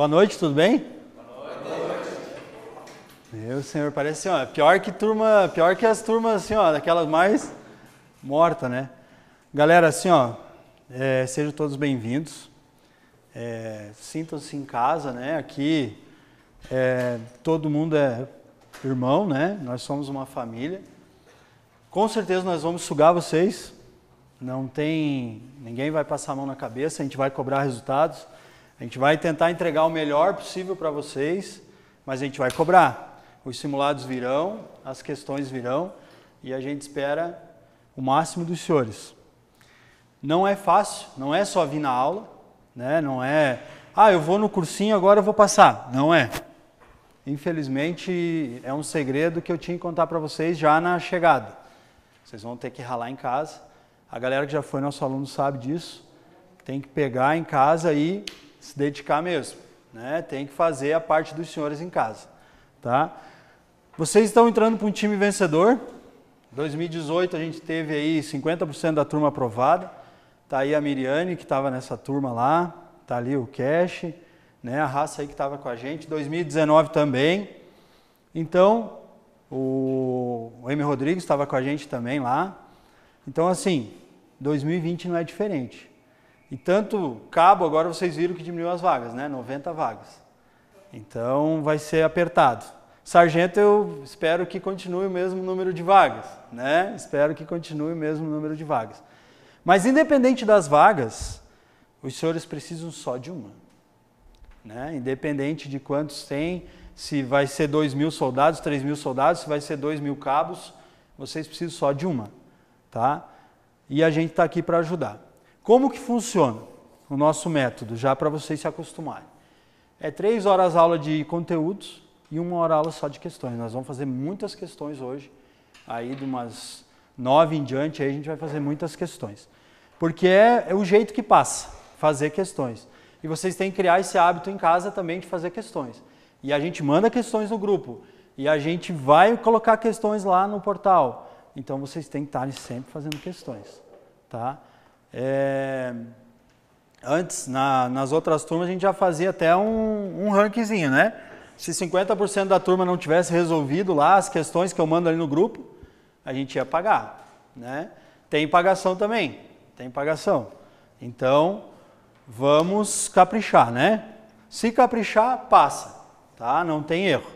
Boa noite, tudo bem? Boa noite. Meu senhor, parece assim, ó, pior que turma, pior que as turmas assim, ó, daquelas mais mortas, né? Galera, assim, ó, é, sejam todos bem-vindos. É, Sintam-se em casa, né? Aqui é, todo mundo é irmão, né? Nós somos uma família. Com certeza nós vamos sugar vocês. Não tem, ninguém vai passar a mão na cabeça. A gente vai cobrar resultados. A gente vai tentar entregar o melhor possível para vocês, mas a gente vai cobrar. Os simulados virão, as questões virão e a gente espera o máximo dos senhores. Não é fácil, não é só vir na aula, né? Não é, ah, eu vou no cursinho agora eu vou passar. Não é. Infelizmente é um segredo que eu tinha que contar para vocês já na chegada. Vocês vão ter que ralar em casa. A galera que já foi nosso aluno sabe disso. Tem que pegar em casa e se dedicar mesmo, né? Tem que fazer a parte dos senhores em casa, tá? Vocês estão entrando para um time vencedor. 2018 a gente teve aí 50% da turma aprovada. Tá aí a Miriane que estava nessa turma lá, tá ali o Cash, né? A raça aí que estava com a gente. 2019 também. Então, o, o M Rodrigues estava com a gente também lá. Então, assim, 2020 não é diferente. E tanto cabo, agora vocês viram que diminuiu as vagas, né? 90 vagas. Então vai ser apertado. Sargento, eu espero que continue o mesmo número de vagas, né? Espero que continue o mesmo número de vagas. Mas independente das vagas, os senhores precisam só de uma. Né? Independente de quantos tem, se vai ser 2 mil soldados, 3 mil soldados, se vai ser 2 mil cabos, vocês precisam só de uma. Tá? E a gente está aqui para ajudar. Como que funciona o nosso método, já para vocês se acostumarem? É três horas aula de conteúdos e uma hora aula só de questões. Nós vamos fazer muitas questões hoje, aí de umas nove em diante, aí a gente vai fazer muitas questões. Porque é, é o jeito que passa, fazer questões. E vocês têm que criar esse hábito em casa também de fazer questões. E a gente manda questões no grupo. E a gente vai colocar questões lá no portal. Então vocês têm que estar sempre fazendo questões. Tá? É, antes, na, nas outras turmas, a gente já fazia até um, um rankzinho, né? Se 50% da turma não tivesse resolvido lá as questões que eu mando ali no grupo, a gente ia pagar, né? Tem pagação também, tem pagação. Então, vamos caprichar, né? Se caprichar, passa, tá? Não tem erro,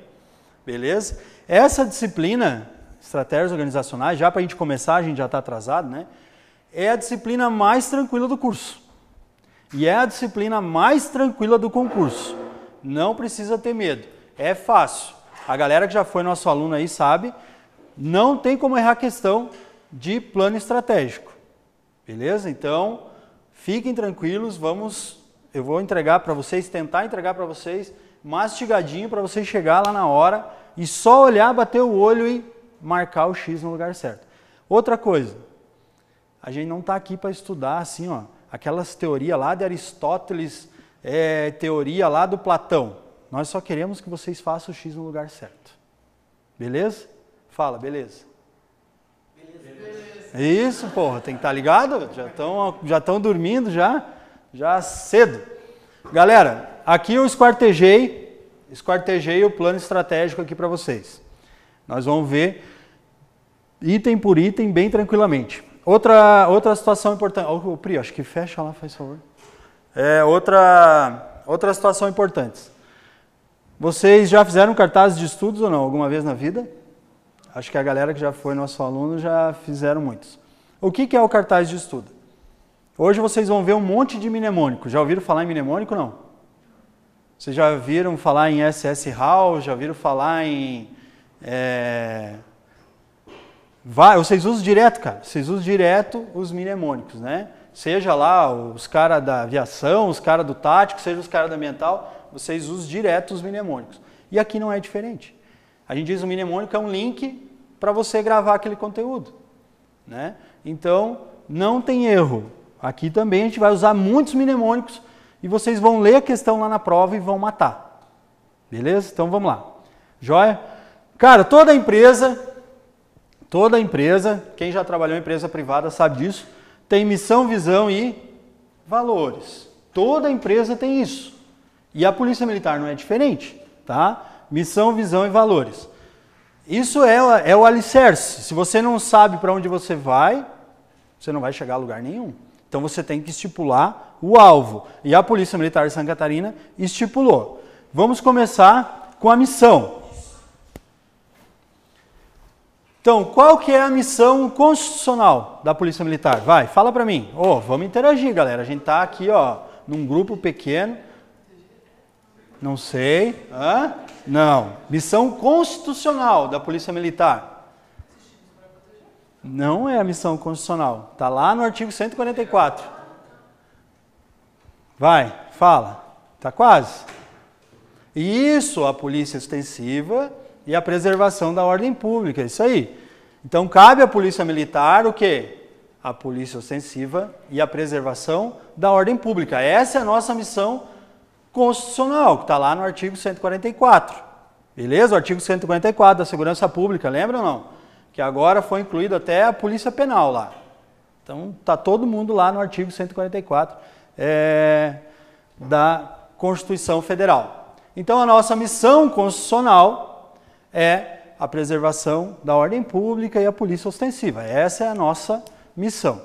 beleza? Essa disciplina, estratégias organizacionais, já para a gente começar, a gente já está atrasado, né? É a disciplina mais tranquila do curso. E é a disciplina mais tranquila do concurso. Não precisa ter medo. É fácil. A galera que já foi nosso aluno aí sabe, não tem como errar a questão de plano estratégico. Beleza? Então, fiquem tranquilos, vamos eu vou entregar para vocês, tentar entregar para vocês mastigadinho para vocês chegar lá na hora e só olhar, bater o olho e marcar o X no lugar certo. Outra coisa, a gente não está aqui para estudar assim, ó, aquelas teorias lá de Aristóteles, é, teoria lá do Platão. Nós só queremos que vocês façam o X no lugar certo. Beleza? Fala, beleza? Beleza. Isso, porra, tem que estar tá ligado? Já estão já dormindo já, já cedo. Galera, aqui eu esquartejei, esquartejei o plano estratégico aqui para vocês. Nós vamos ver item por item bem tranquilamente. Outra, outra situação importante. O Pri, acho que fecha lá, faz favor. É, outra, outra situação importante. Vocês já fizeram cartazes de estudos ou não, alguma vez na vida? Acho que a galera que já foi nosso aluno já fizeram muitos. O que, que é o cartaz de estudo? Hoje vocês vão ver um monte de mnemônico. Já ouviram falar em mnemônico não? Vocês já viram falar em SS Hall? Já viram falar em é, Vai, vocês usam direto, cara. Vocês usam direto os mnemônicos, né? Seja lá os caras da aviação, os caras do tático, seja os caras da mental, vocês usam direto os mnemônicos. E aqui não é diferente. A gente diz o mnemônico é um link para você gravar aquele conteúdo, né? Então, não tem erro. Aqui também a gente vai usar muitos mnemônicos e vocês vão ler a questão lá na prova e vão matar. Beleza? Então vamos lá. Joia? Cara, toda empresa Toda empresa, quem já trabalhou em empresa privada sabe disso, tem missão, visão e valores. Toda empresa tem isso. E a Polícia Militar não é diferente, tá? Missão, visão e valores. Isso é, é o alicerce. Se você não sabe para onde você vai, você não vai chegar a lugar nenhum. Então você tem que estipular o alvo. E a Polícia Militar de Santa Catarina estipulou. Vamos começar com a missão. Então, qual que é a missão constitucional da Polícia Militar? Vai, fala para mim. Oh, vamos interagir, galera. A gente está aqui, ó, num grupo pequeno. Não sei. Hã? Não. Missão constitucional da Polícia Militar. Não é a missão constitucional. Está lá no artigo 144. Vai, fala. Está quase. Isso, a polícia extensiva e a preservação da ordem pública, é isso aí. Então cabe à polícia militar o quê? A polícia ostensiva e a preservação da ordem pública. Essa é a nossa missão constitucional, que está lá no artigo 144. Beleza? O artigo 144 da segurança pública, lembra ou não? Que agora foi incluído até a polícia penal lá. Então está todo mundo lá no artigo 144 é, da Constituição Federal. Então a nossa missão constitucional é a preservação da ordem pública e a polícia ostensiva. Essa é a nossa missão.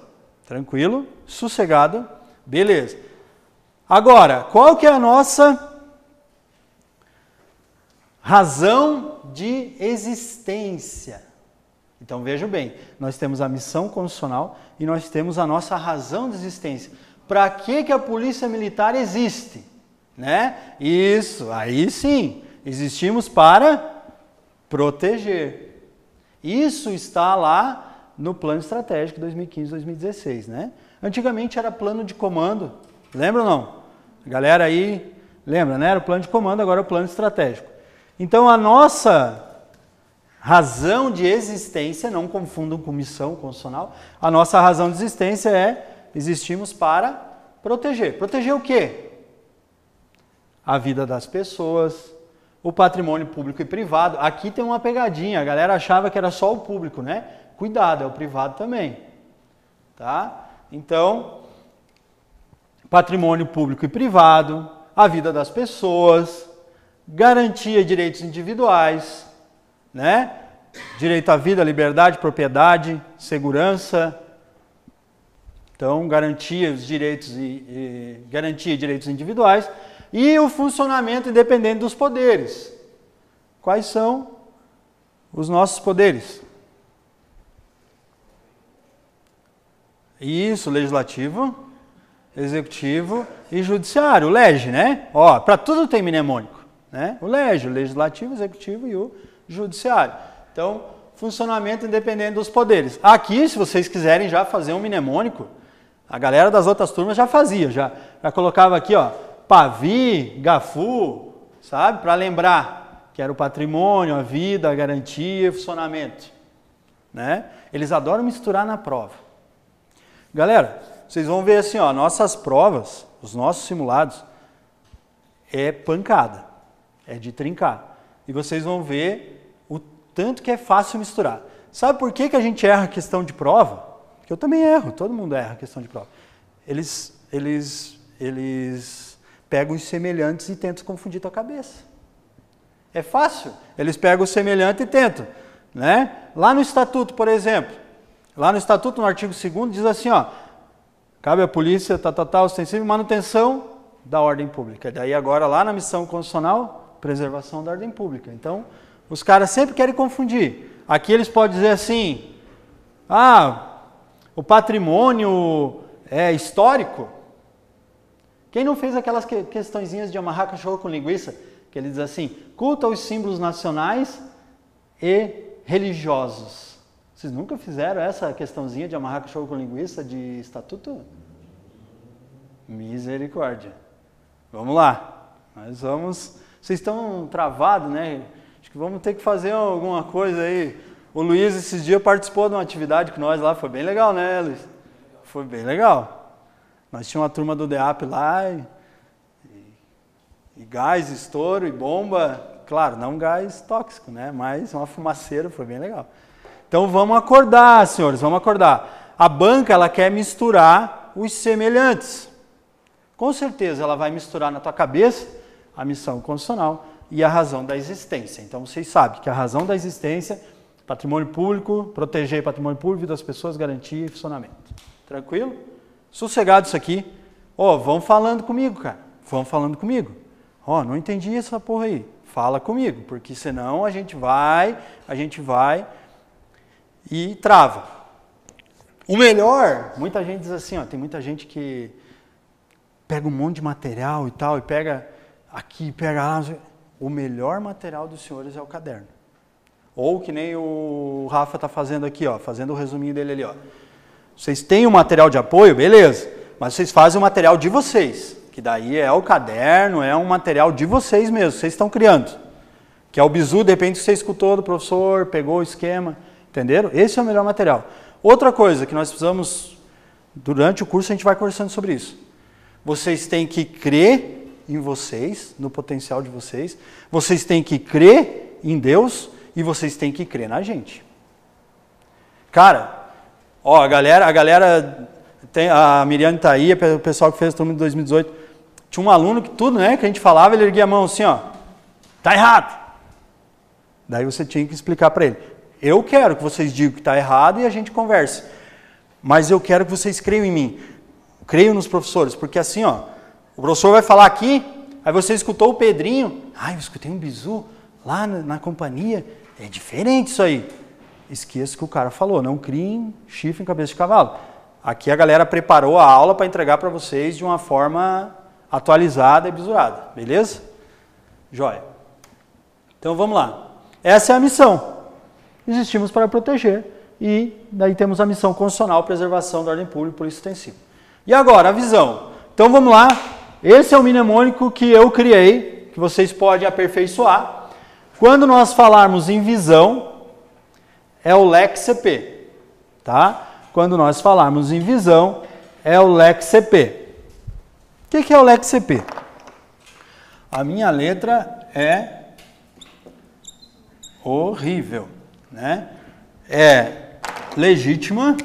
Tranquilo? Sossegado? Beleza. Agora, qual que é a nossa razão de existência? Então vejam bem, nós temos a missão constitucional e nós temos a nossa razão de existência. Para que, que a polícia militar existe? Né? Isso, aí sim, existimos para proteger. Isso está lá no plano estratégico 2015-2016, né? Antigamente era plano de comando, lembra ou não? A galera aí lembra, né? Era o plano de comando, agora é o plano estratégico. Então a nossa razão de existência, não confundam com missão constitucional, a nossa razão de existência é existimos para proteger. Proteger o quê? A vida das pessoas, o patrimônio público e privado. Aqui tem uma pegadinha, a galera achava que era só o público, né? Cuidado, é o privado também. Tá? Então, patrimônio público e privado, a vida das pessoas, garantia de direitos individuais, né? Direito à vida, liberdade, propriedade, segurança. Então, garantia os direitos e, e garantia direitos individuais e o funcionamento independente dos poderes. Quais são os nossos poderes? Isso, legislativo, executivo e judiciário, o lege, né? Ó, para tudo tem mnemônico, né? O lege, o legislativo, executivo e o judiciário. Então, funcionamento independente dos poderes. Aqui, se vocês quiserem já fazer um mnemônico, a galera das outras turmas já fazia, já, já colocava aqui, ó, Pavi, Gafu, sabe? Para lembrar que era o patrimônio, a vida, a garantia, o funcionamento. Né? Eles adoram misturar na prova. Galera, vocês vão ver assim, ó, nossas provas, os nossos simulados, é pancada, é de trincar. E vocês vão ver o tanto que é fácil misturar. Sabe por que, que a gente erra a questão de prova? Que eu também erro, todo mundo erra a questão de prova. Eles, eles, eles pegam os semelhantes e tentam confundir tua cabeça. É fácil. Eles pegam o semelhante e tentam. Né? Lá no estatuto, por exemplo, lá no estatuto, no artigo 2 diz assim, ó, cabe à polícia, tal, tal, tal, ostensiva manutenção da ordem pública. Daí agora lá na missão constitucional, preservação da ordem pública. Então, os caras sempre querem confundir. Aqui eles podem dizer assim, ah, o patrimônio é histórico, quem não fez aquelas que, questõezinhas de amarrar cachorro com linguiça? Que ele diz assim: culta os símbolos nacionais e religiosos. Vocês nunca fizeram essa questãozinha de amarrar cachorro com linguiça de estatuto? Misericórdia. Vamos lá. Nós vamos. Vocês estão travados, né? Acho que vamos ter que fazer alguma coisa aí. O Luiz esses dias participou de uma atividade com nós lá, foi bem legal, né, Luiz? Foi bem legal. Nós tínhamos uma turma do DEAP lá, e, e, gás, estouro e bomba. Claro, não gás tóxico, né? Mas uma fumaceira, foi bem legal. Então vamos acordar, senhores, vamos acordar. A banca, ela quer misturar os semelhantes. Com certeza ela vai misturar na tua cabeça a missão constitucional e a razão da existência. Então vocês sabem que a razão da existência, patrimônio público, proteger patrimônio público das pessoas, garantia e funcionamento. Tranquilo? Sossegado isso aqui. Ó, oh, vão falando comigo, cara. Vão falando comigo. Ó, oh, não entendi essa porra aí. Fala comigo, porque senão a gente vai, a gente vai e trava. O melhor, muita gente diz assim, ó, tem muita gente que pega um monte de material e tal, e pega aqui, pega lá. O melhor material dos senhores é o caderno. Ou que nem o Rafa está fazendo aqui, ó, fazendo o resuminho dele ali. Ó. Vocês têm o um material de apoio, beleza, mas vocês fazem o material de vocês, que daí é o caderno, é um material de vocês mesmos, vocês estão criando. Que é o bizu, de repente você escutou do professor, pegou o esquema, entenderam? Esse é o melhor material. Outra coisa que nós precisamos, durante o curso a gente vai conversando sobre isso. Vocês têm que crer em vocês, no potencial de vocês. Vocês têm que crer em Deus e vocês têm que crer na gente. Cara, ó, a galera, a galera tem, a Miriam tá aí, o pessoal que fez o turno de 2018, tinha um aluno que tudo, né, que a gente falava, ele erguia a mão assim, ó, tá errado. Daí você tinha que explicar para ele. Eu quero que vocês digam que está errado e a gente converse. Mas eu quero que vocês creiam em mim. Creiam nos professores, porque assim, ó, o professor vai falar aqui, aí você escutou o Pedrinho, ai, eu escutei um bizu lá na, na companhia, é diferente isso aí. Esqueça que o cara falou, não criem chifre em cabeça de cavalo. Aqui a galera preparou a aula para entregar para vocês de uma forma atualizada e bisurada, beleza? Joia. Então vamos lá. Essa é a missão. Existimos para proteger e daí temos a missão constitucional, preservação da ordem pública por isso extensivo. E agora, a visão. Então vamos lá, esse é o mnemônico que eu criei, que vocês podem aperfeiçoar. Quando nós falarmos em visão, é o LEC-CP, tá? Quando nós falarmos em visão, é o LEC-CP. O que, que é o LEC-CP? A minha letra é horrível, né? É legítima,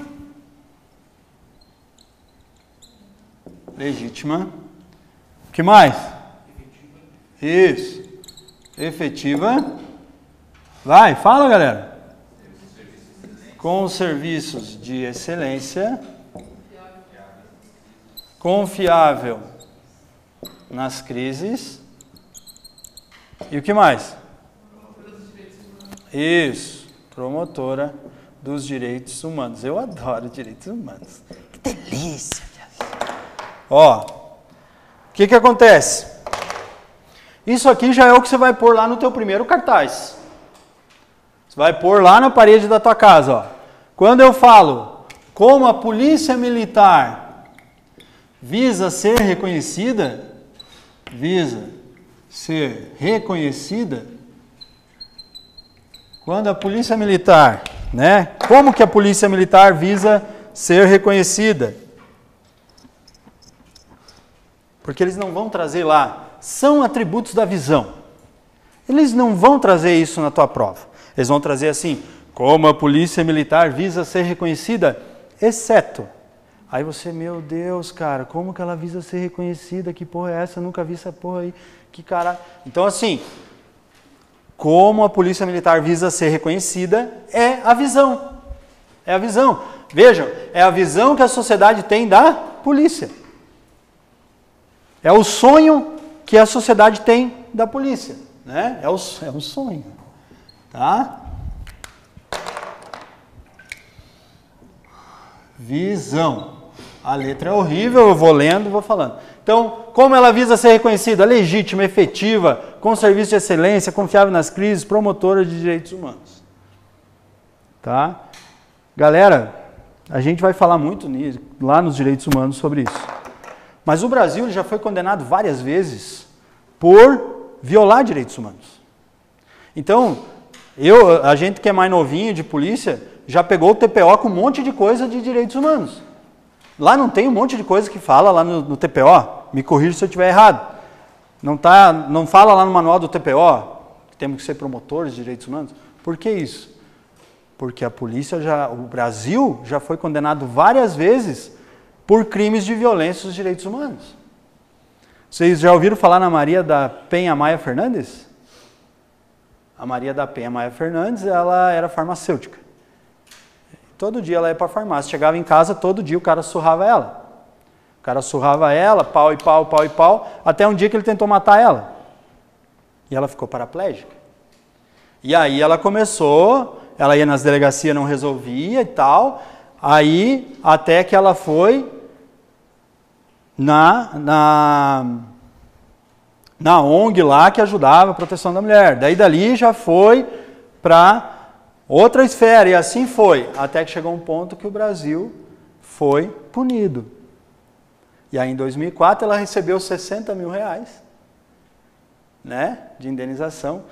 legítima que mais? Isso. Efetiva. Vai, fala, galera. Com serviços de excelência. Confiável nas crises. E o que mais? Isso. Promotora dos direitos humanos. Eu adoro direitos humanos. Que delícia. Ó, o que, que acontece? Isso aqui já é o que você vai pôr lá no teu primeiro cartaz. Você vai pôr lá na parede da tua casa. Ó. Quando eu falo como a polícia militar visa ser reconhecida, visa ser reconhecida, quando a polícia militar, né? Como que a polícia militar visa ser reconhecida? Porque eles não vão trazer lá, são atributos da visão. Eles não vão trazer isso na tua prova. Eles vão trazer assim, como a polícia militar visa ser reconhecida, exceto. Aí você, meu Deus, cara, como que ela visa ser reconhecida? Que porra é essa? Eu nunca vi essa porra aí. Que cara. Então, assim, como a polícia militar visa ser reconhecida é a visão. É a visão. Vejam, é a visão que a sociedade tem da polícia. É o sonho que a sociedade tem da polícia. Né? É, o, é um sonho. Tá? Visão. A letra é horrível, eu vou lendo, vou falando. Então, como ela visa ser reconhecida? Legítima, efetiva, com serviço de excelência, confiável nas crises, promotora de direitos humanos. Tá? Galera, a gente vai falar muito nisso, lá nos direitos humanos sobre isso. Mas o Brasil já foi condenado várias vezes por violar direitos humanos. Então, eu, a gente que é mais novinho de polícia, já pegou o TPO com um monte de coisa de direitos humanos. Lá não tem um monte de coisa que fala lá no, no TPO. Me corrija se eu estiver errado. Não, tá, não fala lá no manual do TPO que temos que ser promotores de direitos humanos. Por que isso? Porque a polícia já, o Brasil já foi condenado várias vezes por crimes de violência aos direitos humanos. Vocês já ouviram falar na Maria da Penha Maia Fernandes? A Maria da Penha Maia Fernandes, ela era farmacêutica. Todo dia ela ia para a farmácia. Chegava em casa, todo dia o cara surrava ela. O cara surrava ela, pau e pau, pau e pau, até um dia que ele tentou matar ela. E ela ficou paraplégica. E aí ela começou, ela ia nas delegacias, não resolvia e tal. Aí, até que ela foi na, na, na ONG lá que ajudava a proteção da mulher. Daí dali já foi para outra esfera, e assim foi, até que chegou um ponto que o Brasil foi punido. E aí em 2004 ela recebeu 60 mil reais né, de indenização.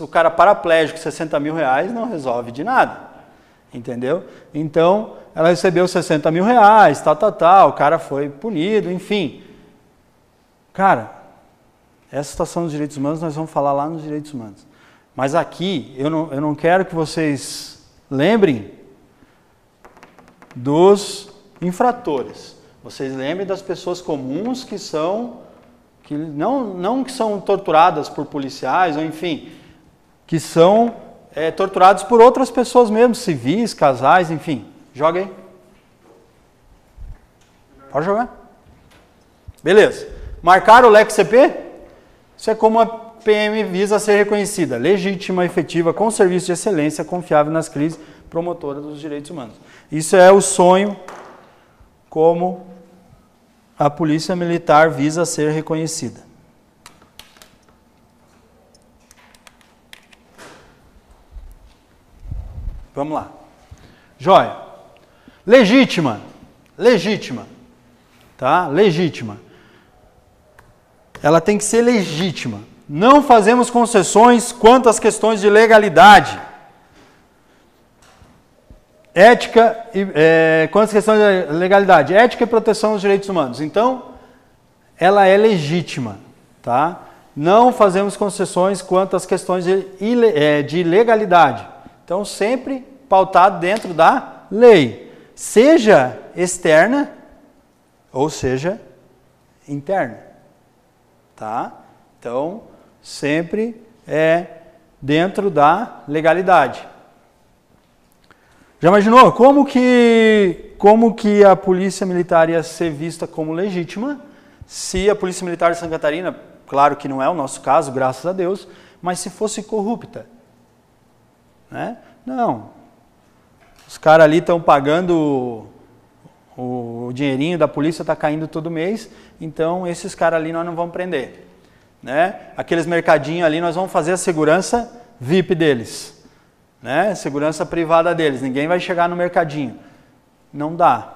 O cara paraplégico, 60 mil reais, não resolve de nada. Entendeu? Então, ela recebeu 60 mil reais, tal, tal, tal, o cara foi punido, enfim. Cara, essa situação dos direitos humanos nós vamos falar lá nos direitos humanos. Mas aqui, eu não, eu não quero que vocês lembrem dos infratores. Vocês lembrem das pessoas comuns que são que não, não que são torturadas por policiais, ou enfim, que são é, torturados por outras pessoas mesmo, civis, casais, enfim. Joga aí. Pode jogar. Beleza. Marcar o LEC CP? Isso é como a PM visa ser reconhecida, legítima, efetiva, com serviço de excelência, confiável nas crises, promotora dos direitos humanos. Isso é o sonho como a polícia militar visa ser reconhecida. Vamos lá. Joia. Legítima. Legítima. Tá? Legítima. Ela tem que ser legítima. Não fazemos concessões quanto às questões de legalidade Ética e é, quantas questões de legalidade? Ética e proteção dos direitos humanos. Então, ela é legítima, tá? Não fazemos concessões quanto às questões de, é, de legalidade. Então, sempre pautado dentro da lei, seja externa ou seja interna, tá? Então, sempre é dentro da legalidade. Já imaginou como que, como que a polícia militar ia ser vista como legítima se a polícia militar de Santa Catarina, claro que não é o nosso caso, graças a Deus, mas se fosse corrupta? Né? Não. Os caras ali estão pagando o, o dinheirinho da polícia está caindo todo mês, então esses caras ali nós não vamos prender. Né? Aqueles mercadinhos ali nós vamos fazer a segurança VIP deles né? Segurança privada deles. Ninguém vai chegar no mercadinho. Não dá.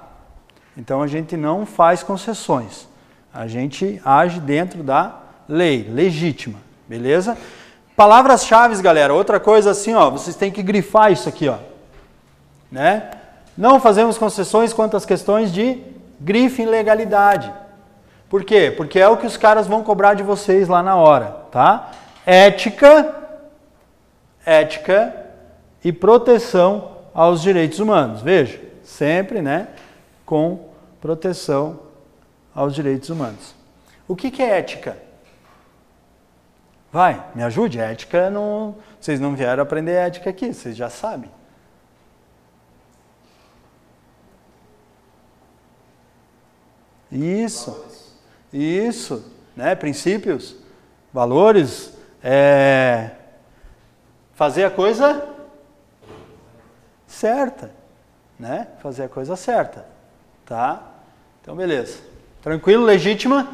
Então a gente não faz concessões. A gente age dentro da lei, legítima, beleza? Palavras-chave, galera. Outra coisa assim, ó, vocês têm que grifar isso aqui, ó. Né? Não fazemos concessões quanto às questões de grife em legalidade. Por quê? Porque é o que os caras vão cobrar de vocês lá na hora, tá? Ética, ética e proteção aos direitos humanos. Veja, sempre né, com proteção aos direitos humanos. O que, que é ética? Vai, me ajude. Ética não. Vocês não vieram aprender ética aqui, vocês já sabem. Isso. Isso, né? Princípios, valores, é, fazer a coisa certa, né? Fazer a coisa certa, tá? Então, beleza. Tranquilo, legítima?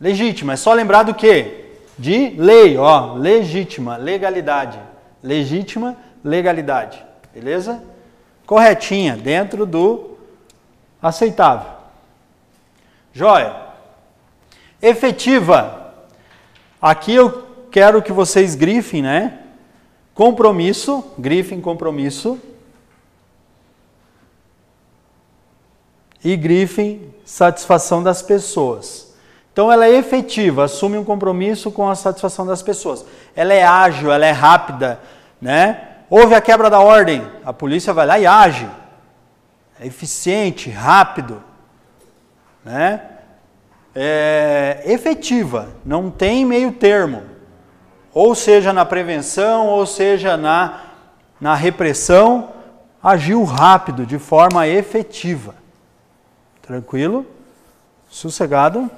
Legítima. É só lembrar do quê? De lei, ó, legítima, legalidade. Legítima, legalidade. Beleza? Corretinha, dentro do aceitável. Joia. Efetiva. Aqui eu quero que vocês grifem, né? Compromisso, grifem compromisso. e grifem satisfação das pessoas. Então ela é efetiva, assume um compromisso com a satisfação das pessoas. Ela é ágil, ela é rápida, né? Houve a quebra da ordem, a polícia vai lá e age. É eficiente, rápido, né? É, efetiva, não tem meio termo. Ou seja, na prevenção, ou seja, na, na repressão, agiu rápido, de forma efetiva. Tranquilo? Sossegado?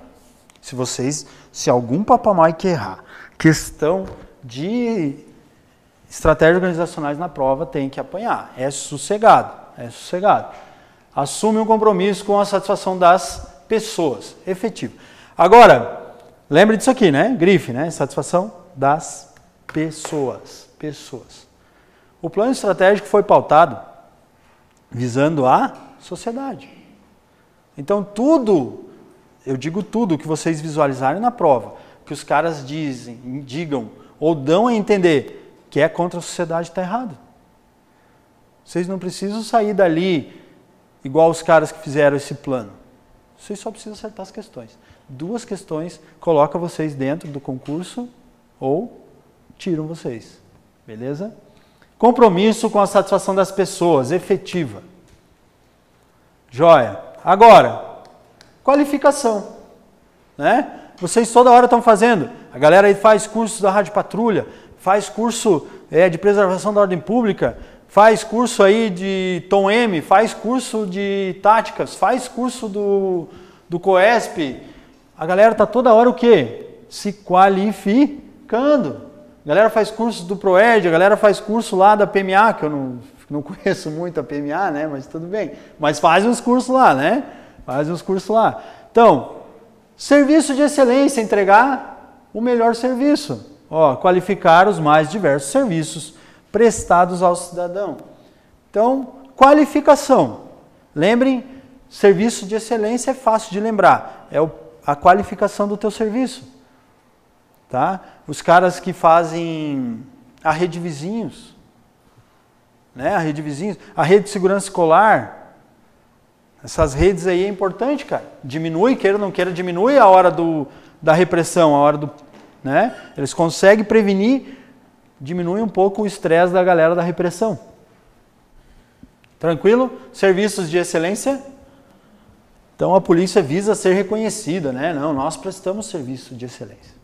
Se vocês, se algum papamai que errar, questão de estratégias organizacionais na prova, tem que apanhar. É sossegado, é sossegado. Assume um compromisso com a satisfação das pessoas, efetivo. Agora, lembre disso aqui, né? Grife, né? Satisfação das pessoas, pessoas. O plano estratégico foi pautado visando a sociedade. Então, tudo, eu digo tudo que vocês visualizarem na prova, que os caras dizem, digam ou dão a entender que é contra a sociedade, está errado. Vocês não precisam sair dali igual os caras que fizeram esse plano. Vocês só precisam acertar as questões. Duas questões coloca vocês dentro do concurso ou tiram vocês. Beleza? Compromisso com a satisfação das pessoas, efetiva. Joia. Agora, qualificação. Né? Vocês toda hora estão fazendo. A galera aí faz curso da Rádio Patrulha, faz curso é, de preservação da ordem pública, faz curso aí de Tom M, faz curso de táticas, faz curso do, do COESP. A galera está toda hora o quê? Se qualificando. A galera faz curso do ProEd, a galera faz curso lá da PMA, que eu não, não conheço muito a PMA, né? Mas tudo bem. Mas faz uns cursos lá, né? Faz uns cursos lá. Então, serviço de excelência, entregar o melhor serviço. Ó, qualificar os mais diversos serviços prestados ao cidadão. Então, qualificação. Lembrem, serviço de excelência é fácil de lembrar. É a qualificação do teu serviço. Tá? Os caras que fazem a rede vizinhos, né? a rede vizinhos, a rede de segurança escolar, essas redes aí é importante, cara. Diminui, queira ou não queira, diminui a hora do, da repressão, a hora do. Né? Eles conseguem prevenir, diminui um pouco o estresse da galera da repressão. Tranquilo? Serviços de excelência? Então a polícia visa ser reconhecida, né? Não, nós prestamos serviço de excelência.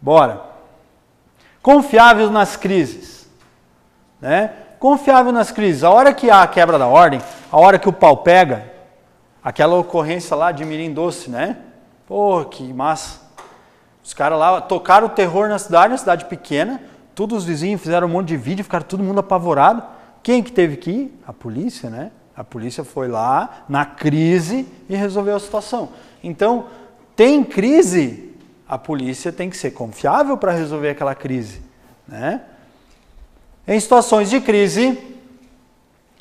Bora. Confiável nas crises. Né? Confiável nas crises. A hora que há a quebra da ordem, a hora que o pau pega, aquela ocorrência lá de Mirim Doce, né? Pô, que massa. Os caras lá tocaram o terror na cidade, na cidade pequena, todos os vizinhos fizeram um monte de vídeo, ficaram todo mundo apavorado. Quem que teve que ir? A polícia, né? A polícia foi lá na crise e resolveu a situação. Então, tem crise, a polícia tem que ser confiável para resolver aquela crise. Né? Em situações de crise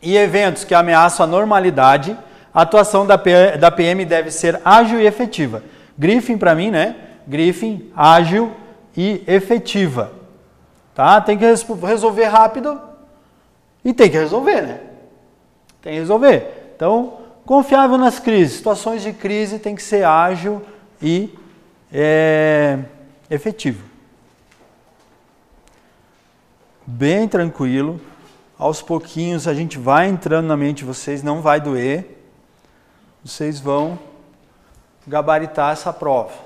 e eventos que ameaçam a normalidade, a atuação da PM deve ser ágil e efetiva. Griffin para mim, né? Griffin, ágil e efetiva. Tá? Tem que resolver rápido e tem que resolver, né? Tem que resolver. Então, confiável nas crises. Situações de crise tem que ser ágil e é efetivo. Bem tranquilo, aos pouquinhos a gente vai entrando na mente de vocês, não vai doer, vocês vão gabaritar essa prova.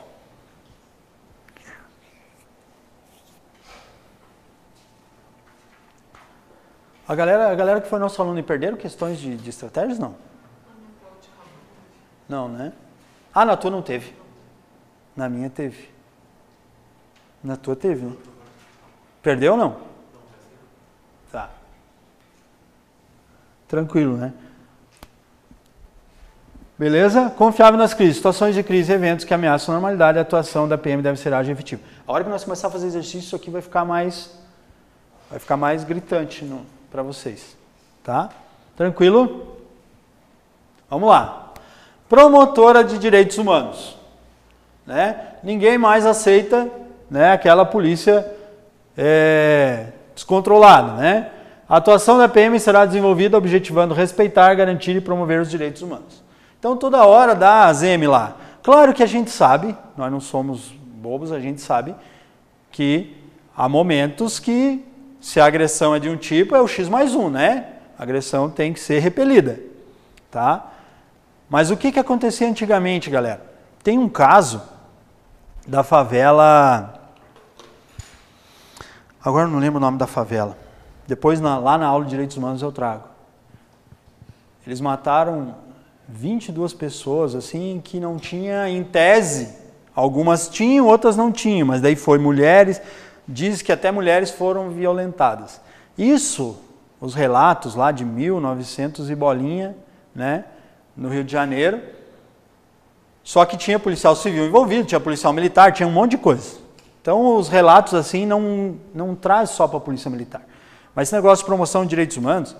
A galera, a galera que foi nosso aluno e perderam questões de, de estratégias, não? Não, né? Ah, na tua não teve. Na minha teve. Na tua teve, né? Perdeu ou não? Tá. Tranquilo, né? Beleza? Confiável nas crises. Situações de crise eventos que ameaçam a normalidade, a atuação da PM deve ser ágil e efetiva. A hora que nós começar a fazer exercício, isso aqui vai ficar mais vai ficar mais gritante para vocês. Tá? Tranquilo? Vamos lá. Promotora de direitos humanos né, ninguém mais aceita né, aquela polícia é, descontrolada. Né? A atuação da PM será desenvolvida objetivando respeitar, garantir e promover os direitos humanos. Então, toda hora dá a ZM lá. Claro que a gente sabe, nós não somos bobos, a gente sabe que há momentos que, se a agressão é de um tipo, é o X mais um, né? A agressão tem que ser repelida, tá? Mas o que, que acontecia antigamente, galera? tem um caso da favela. Agora não lembro o nome da favela. Depois, na, lá na aula de Direitos Humanos, eu trago. Eles mataram 22 pessoas, assim, que não tinha, em tese, algumas tinham, outras não tinham, mas daí foi mulheres, diz que até mulheres foram violentadas. Isso, os relatos lá de 1900 e bolinha, né, no Rio de Janeiro, só que tinha policial civil envolvido, tinha policial militar, tinha um monte de coisa. Então, os relatos assim não, não traz só para a polícia militar. Mas esse negócio de promoção de direitos humanos,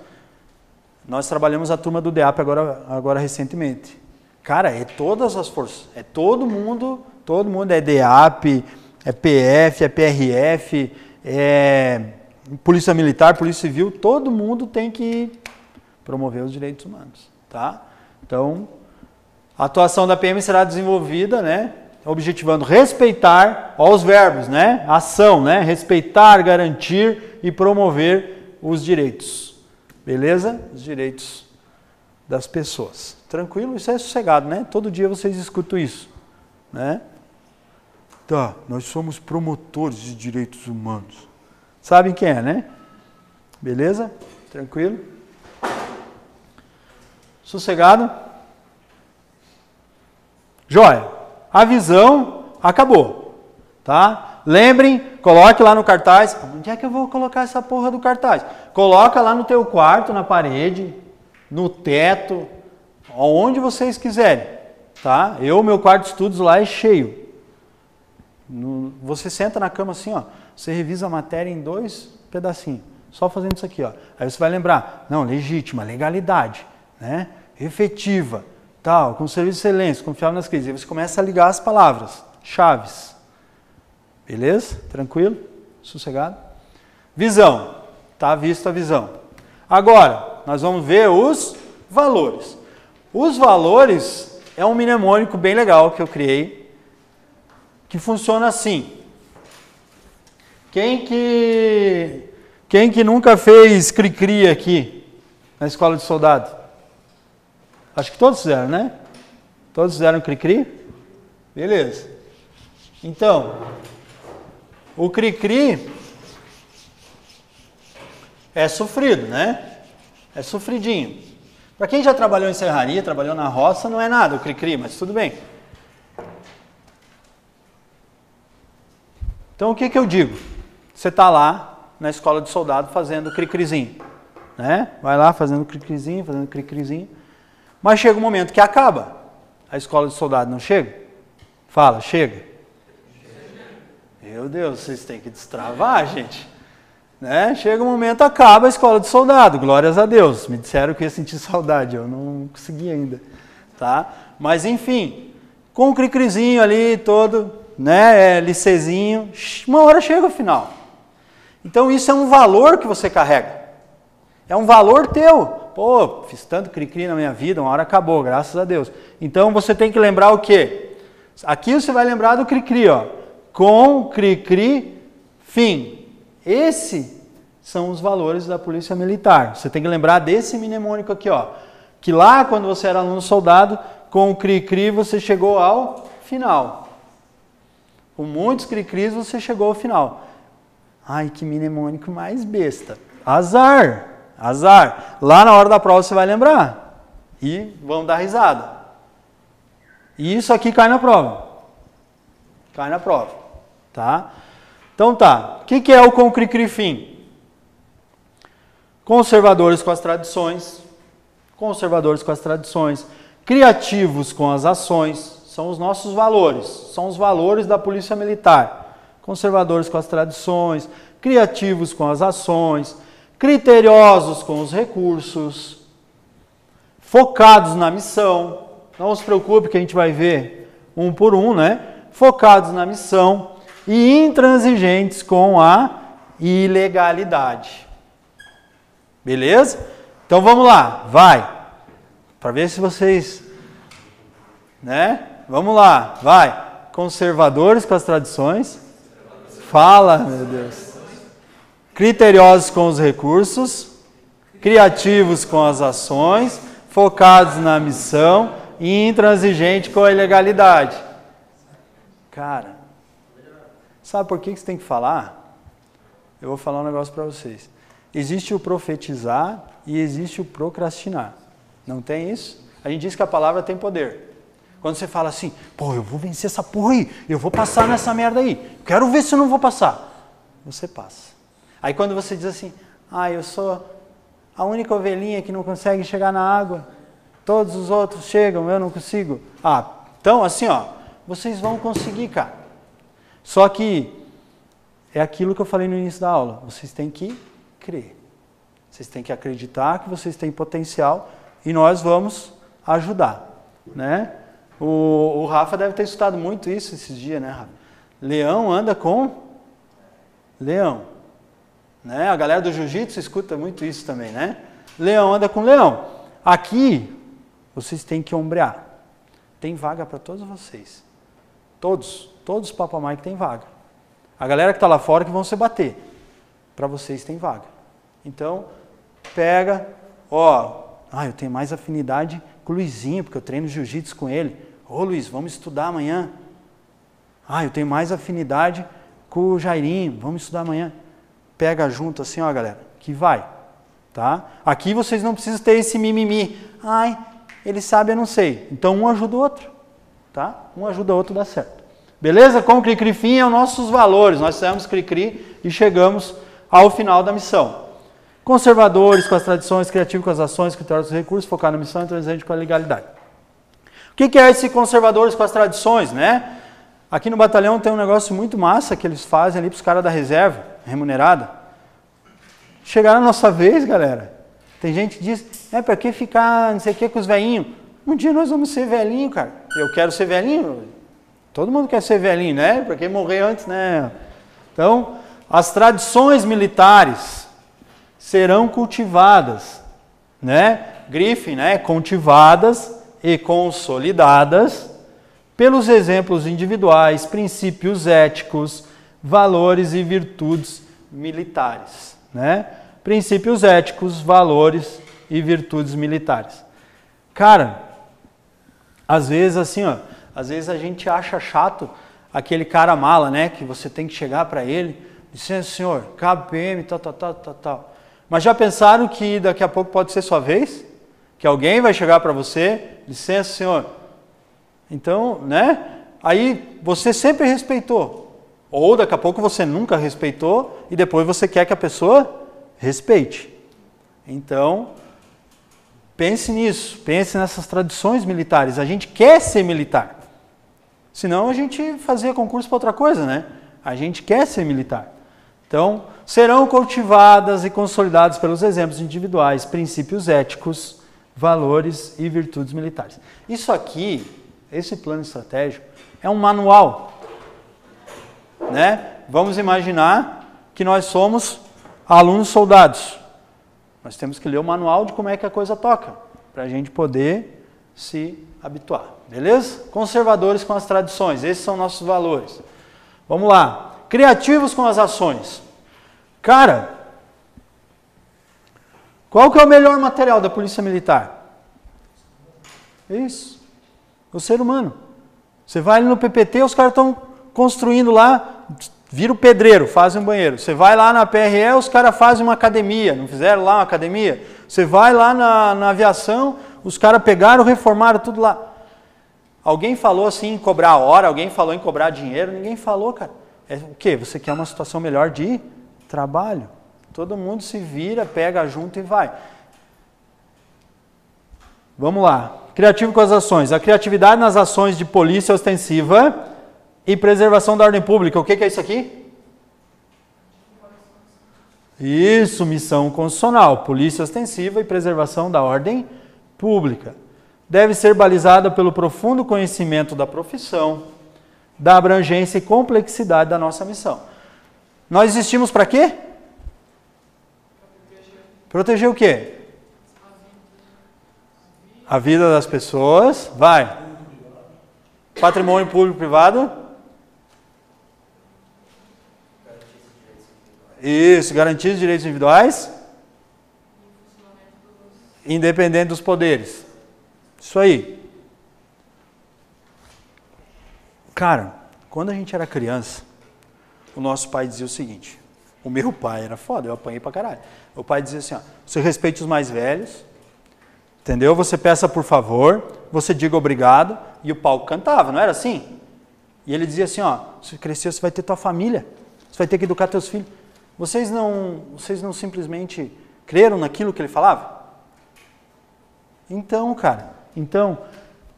nós trabalhamos a turma do DEAP agora, agora recentemente. Cara, é todas as forças, é todo mundo, todo mundo é DEAP, é PF, é PRF, é Polícia Militar, Polícia Civil, todo mundo tem que promover os direitos humanos, tá? Então, a atuação da PM será desenvolvida, né, objetivando respeitar, ó, os verbos, né, ação, né, respeitar, garantir e promover os direitos, beleza? Os direitos das pessoas. Tranquilo? Isso é sossegado, né? Todo dia vocês escutam isso, né? Tá, nós somos promotores de direitos humanos. Sabem quem é, né? Beleza? Tranquilo? Sossegado? Joia. A visão acabou. Tá? Lembrem, coloque lá no cartaz. Onde é que eu vou colocar essa porra do cartaz? Coloca lá no teu quarto, na parede, no teto, onde vocês quiserem. Tá? Eu, meu quarto de estudos lá é cheio. No, você senta na cama assim, ó. Você revisa a matéria em dois pedacinhos. Só fazendo isso aqui, ó. Aí você vai lembrar, não, legítima, legalidade, né? Efetiva, tal, com serviço de excelência, confiável nas crises. Aí você começa a ligar as palavras, chaves. Beleza? Tranquilo? Sossegado? Visão. Está vista a visão. Agora, nós vamos ver os valores. Os valores é um mnemônico bem legal que eu criei, que funciona assim. Quem que quem que nunca fez cri-cri aqui na escola de soldado? Acho que todos fizeram, né? Todos fizeram cri-cri? Beleza. Então, o cri-cri é sofrido, né? É sofridinho. Para quem já trabalhou em serraria, trabalhou na roça, não é nada o cri-cri, mas tudo bem. Então o que, que eu digo? Você está lá na escola de soldado fazendo cri-crizinho, né? Vai lá fazendo cri-crizinho, fazendo cri-crizinho. Mas chega um momento que acaba. A escola de soldado não chega? Fala, chega. Meu Deus, vocês têm que destravar, gente. Né? Chega um momento, acaba a escola de soldado, glórias a Deus. Me disseram que ia sentir saudade, eu não consegui ainda. Tá? Mas enfim, com o cricrizinho ali todo, né, é, licezinho, uma hora chega o final. Então isso é um valor que você carrega. É um valor teu. Pô, fiz tanto cri-cri na minha vida, uma hora acabou, graças a Deus. Então você tem que lembrar o quê? Aqui você vai lembrar do cri-cri, ó. Com cri-cri, fim. Esse são os valores da polícia militar. Você tem que lembrar desse mnemônico aqui, ó. Que lá, quando você era aluno soldado, com o cri-cri você chegou ao final. Com muitos cri-cris você chegou ao final. Ai, que mnemônico mais besta. Azar. Azar. Lá na hora da prova você vai lembrar. E vão dar risada. E isso aqui cai na prova. Cai na prova. Tá? Então tá. O que, que é o concricrifim? Conservadores com as tradições. Conservadores com as tradições. Criativos com as ações. São os nossos valores. São os valores da polícia militar. Conservadores com as tradições. Criativos com as ações criteriosos com os recursos, focados na missão. Não se preocupe que a gente vai ver um por um, né? Focados na missão e intransigentes com a ilegalidade. Beleza? Então vamos lá, vai. Para ver se vocês, né? Vamos lá, vai. Conservadores com as tradições. Fala, meu Deus criteriosos com os recursos, criativos com as ações, focados na missão e intransigente com a ilegalidade. Cara, sabe por que, você tem que falar? Eu vou falar um negócio para vocês. Existe o profetizar e existe o procrastinar. Não tem isso? A gente diz que a palavra tem poder. Quando você fala assim, pô, eu vou vencer essa porra aí, eu vou passar nessa merda aí, quero ver se eu não vou passar. Você passa. Aí quando você diz assim, ah, eu sou a única ovelhinha que não consegue chegar na água, todos os outros chegam, eu não consigo. Ah, então assim, ó, vocês vão conseguir, cara. Só que é aquilo que eu falei no início da aula, vocês têm que crer. Vocês têm que acreditar que vocês têm potencial e nós vamos ajudar, né? O, o Rafa deve ter estudado muito isso esses dias, né, Rafa? Leão anda com leão. Né? A galera do jiu-jitsu escuta muito isso também, né? Leão anda com leão. Aqui, vocês têm que ombrear. Tem vaga para todos vocês. Todos, todos os Papamai tem vaga. A galera que está lá fora que vão se bater. Para vocês tem vaga. Então, pega, ó, ah, eu tenho mais afinidade com o Luizinho, porque eu treino jiu-jitsu com ele. Ô Luiz, vamos estudar amanhã. Ah, eu tenho mais afinidade com o Jairinho, vamos estudar amanhã. Pega junto assim, ó, galera, que vai. Tá? Aqui vocês não precisam ter esse mimimi. Ai, ele sabe, eu não sei. Então um ajuda o outro. Tá? Um ajuda o outro, dá certo. Beleza? Com o Cri-Cri Fim é os nossos valores. Nós fizemos Cri-Cri e chegamos ao final da missão. Conservadores com as tradições, criativos com as ações, critérios dos recursos, focar na missão e transcendente com a legalidade que, que é esse conservadores com as tradições, né? Aqui no batalhão tem um negócio muito massa que eles fazem ali para os caras da reserva, remunerada. Chegar na nossa vez, galera, tem gente que diz, é para que ficar não sei o que com os velhinhos? Um dia nós vamos ser velhinho, cara. Eu quero ser velhinho. Todo mundo quer ser velhinho, né? Porque morrer antes, né? Então, as tradições militares serão cultivadas, né? Griffin, né? Cultivadas e consolidadas pelos exemplos individuais, princípios éticos, valores e virtudes militares. Né? Princípios éticos, valores e virtudes militares. Cara, às vezes assim, ó, às vezes a gente acha chato aquele cara mala, né? Que você tem que chegar para ele, dizer, senhor, KPM, tal, tal, tal, tal, tal. Mas já pensaram que daqui a pouco pode ser sua vez? Que alguém vai chegar para você, licença, senhor. Então, né? Aí você sempre respeitou. Ou daqui a pouco você nunca respeitou e depois você quer que a pessoa respeite. Então, pense nisso, pense nessas tradições militares. A gente quer ser militar. Senão a gente fazia concurso para outra coisa, né? A gente quer ser militar. Então, serão cultivadas e consolidadas pelos exemplos individuais, princípios éticos, valores e virtudes militares. Isso aqui, esse plano estratégico, é um manual. Né? Vamos imaginar que nós somos alunos soldados. Nós temos que ler o manual de como é que a coisa toca, para a gente poder se habituar. Beleza? Conservadores com as tradições, esses são nossos valores. Vamos lá. Criativos com as ações. Cara, qual que é o melhor material da polícia militar? Isso. O ser humano. Você vai ali no PPT, os caras estão construindo lá, vira o pedreiro, fazem um banheiro. Você vai lá na PRE, os caras fazem uma academia. Não fizeram lá uma academia? Você vai lá na, na aviação, os caras pegaram, reformaram tudo lá. Alguém falou assim em cobrar hora, alguém falou em cobrar dinheiro, ninguém falou, cara. É o quê? Você quer uma situação melhor de trabalho. Todo mundo se vira, pega junto e vai. Vamos lá. Criativo com as ações. A criatividade nas ações de polícia ostensiva e preservação da ordem pública. O que, que é isso aqui? Isso, missão constitucional. Polícia ostensiva e preservação da ordem pública. Deve ser balizada pelo profundo conhecimento da profissão, da abrangência e complexidade da nossa missão. Nós existimos para quê? Proteger o quê? A vida das pessoas. Vai. Patrimônio público privado. Isso, garantir os direitos individuais. Independente dos poderes. Isso aí. Cara, quando a gente era criança, o nosso pai dizia o seguinte: o meu pai era foda, eu apanhei pra caralho. O pai dizia assim: ó, você respeite os mais velhos, entendeu? Você peça por favor, você diga obrigado, e o pau cantava, não era assim? E ele dizia assim: ó, se crescer, você vai ter tua família, você vai ter que educar teus filhos. Vocês não, vocês não simplesmente creram naquilo que ele falava? Então, cara, então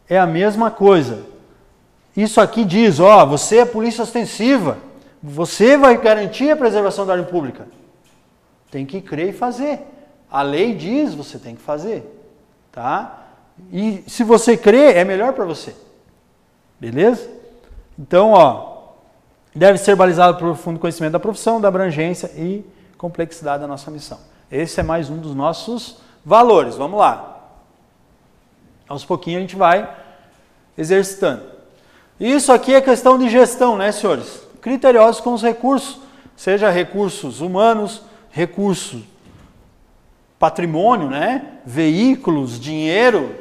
é a mesma coisa. Isso aqui diz, ó, você é polícia ostensiva. Você vai garantir a preservação da ordem pública. Tem que crer e fazer. A lei diz, você tem que fazer. Tá? E se você crê, é melhor para você. Beleza? Então, ó, deve ser balizado por profundo conhecimento da profissão, da abrangência e complexidade da nossa missão. Esse é mais um dos nossos valores. Vamos lá. Aos pouquinhos a gente vai exercitando. Isso aqui é questão de gestão, né, senhores? Criteriosos com os recursos, seja recursos humanos, recursos patrimônio, né? Veículos, dinheiro.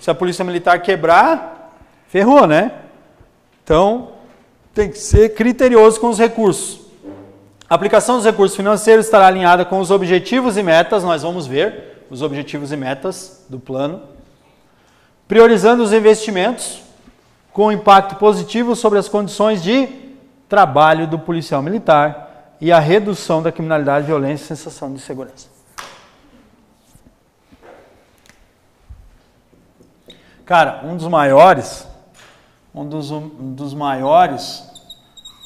Se a polícia militar quebrar, ferrou, né? Então, tem que ser criterioso com os recursos. A aplicação dos recursos financeiros estará alinhada com os objetivos e metas, nós vamos ver os objetivos e metas do plano. Priorizando os investimentos com impacto positivo sobre as condições de trabalho do policial militar e a redução da criminalidade, violência e sensação de segurança. Cara, um dos maiores, um dos, um dos maiores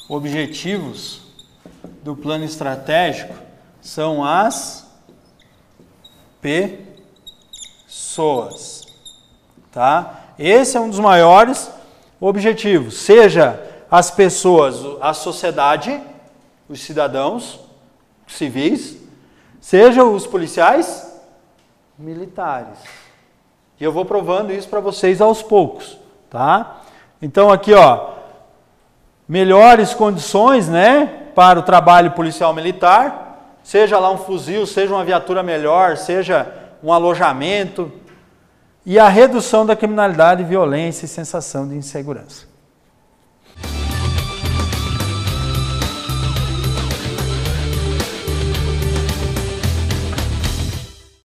objetivos do plano estratégico são as pessoas, tá? Esse é um dos maiores objetivos, seja as pessoas, a sociedade, os cidadãos civis, sejam os policiais militares. E eu vou provando isso para vocês aos poucos, tá? Então aqui, ó, melhores condições, né, para o trabalho policial militar, seja lá um fuzil, seja uma viatura melhor, seja um alojamento, e a redução da criminalidade, violência e sensação de insegurança.